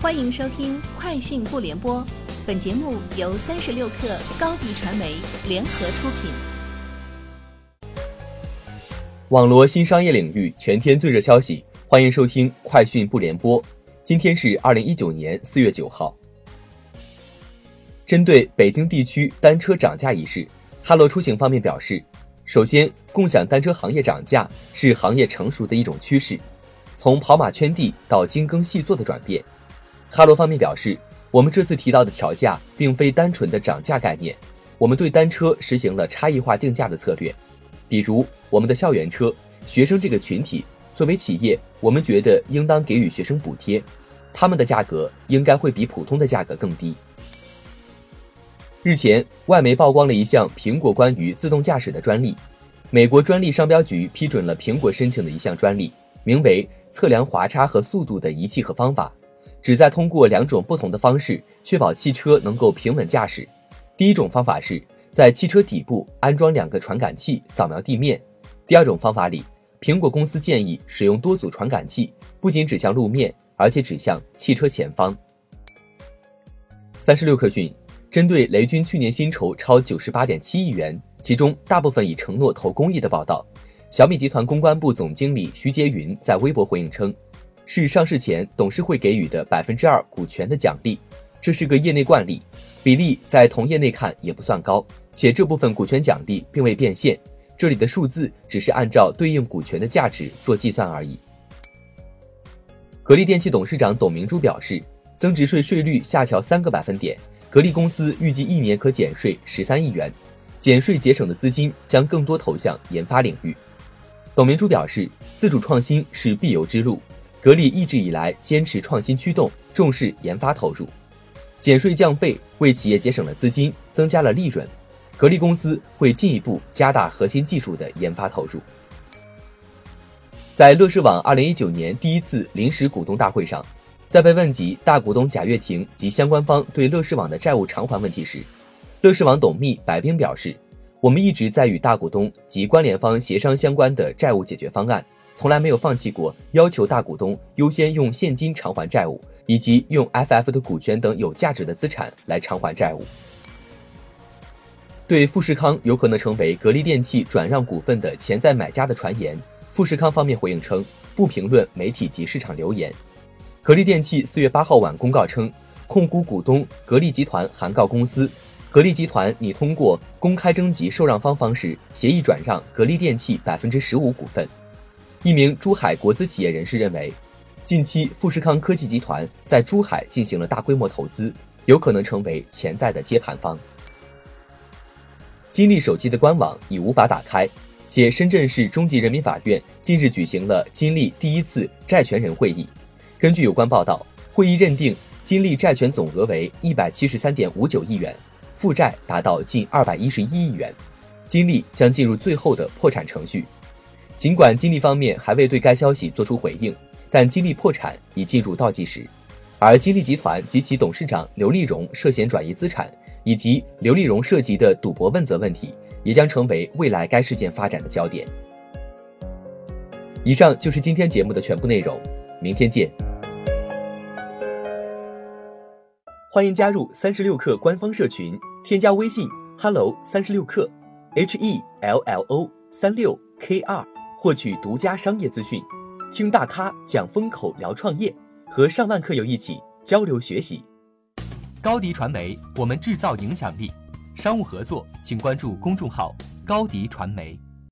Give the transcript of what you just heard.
欢迎收听《快讯不联播》，本节目由三十六克高低传媒联合出品。网罗新商业领域全天最热消息，欢迎收听《快讯不联播》。今天是二零一九年四月九号。针对北京地区单车涨价一事，哈罗出行方面表示，首先，共享单车行业涨价是行业成熟的一种趋势，从跑马圈地到精耕细作的转变。哈罗方面表示，我们这次提到的调价并非单纯的涨价概念，我们对单车实行了差异化定价的策略，比如我们的校园车、学生这个群体，作为企业，我们觉得应当给予学生补贴，他们的价格应该会比普通的价格更低。日前，外媒曝光了一项苹果关于自动驾驶的专利。美国专利商标局批准了苹果申请的一项专利，名为“测量滑差和速度的仪器和方法”，旨在通过两种不同的方式确保汽车能够平稳驾驶。第一种方法是在汽车底部安装两个传感器扫描地面；第二种方法里，苹果公司建议使用多组传感器，不仅指向路面，而且指向汽车前方。三十六克讯。针对雷军去年薪酬超九十八点七亿元，其中大部分已承诺投公益的报道，小米集团公关部总经理徐杰云在微博回应称，是上市前董事会给予的百分之二股权的奖励，这是个业内惯例，比例在同业内看也不算高，且这部分股权奖励并未变现，这里的数字只是按照对应股权的价值做计算而已。格力电器董事长董明珠表示，增值税税率下调三个百分点。格力公司预计一年可减税十三亿元，减税节省的资金将更多投向研发领域。董明珠表示，自主创新是必由之路，格力一直以来坚持创新驱动，重视研发投入，减税降费为企业节省了资金，增加了利润。格力公司会进一步加大核心技术的研发投入。在乐视网二零一九年第一次临时股东大会上。在被问及大股东贾跃亭及相关方对乐视网的债务偿还问题时，乐视网董秘白冰表示：“我们一直在与大股东及关联方协商相关的债务解决方案，从来没有放弃过要求大股东优先用现金偿还债务，以及用 FF 的股权等有价值的资产来偿还债务。”对富士康有可能成为格力电器转让股份的潜在买家的传言，富士康方面回应称不评论媒体及市场流言。格力电器四月八号晚公告称，控股股东格力集团函告公司，格力集团拟通过公开征集受让方方式协议转让格力电器百分之十五股份。一名珠海国资企业人士认为，近期富士康科技集团在珠海进行了大规模投资，有可能成为潜在的接盘方。金立手机的官网已无法打开，且深圳市中级人民法院近日举行了金立第一次债权人会议。根据有关报道，会议认定金立债权总额为一百七十三点五九亿元，负债达到近二百一十一亿元，金立将进入最后的破产程序。尽管金立方面还未对该消息作出回应，但金立破产已进入倒计时。而金立集团及其董事长刘立荣涉嫌转移资产，以及刘立荣涉及的赌博问责问题，也将成为未来该事件发展的焦点。以上就是今天节目的全部内容，明天见。欢迎加入三十六氪官方社群，添加微信 hello 三十六氪，h e l l o 三六 k 二，获取独家商业资讯，听大咖讲风口，聊创业，和上万客友一起交流学习。高迪传媒，我们制造影响力。商务合作，请关注公众号高迪传媒。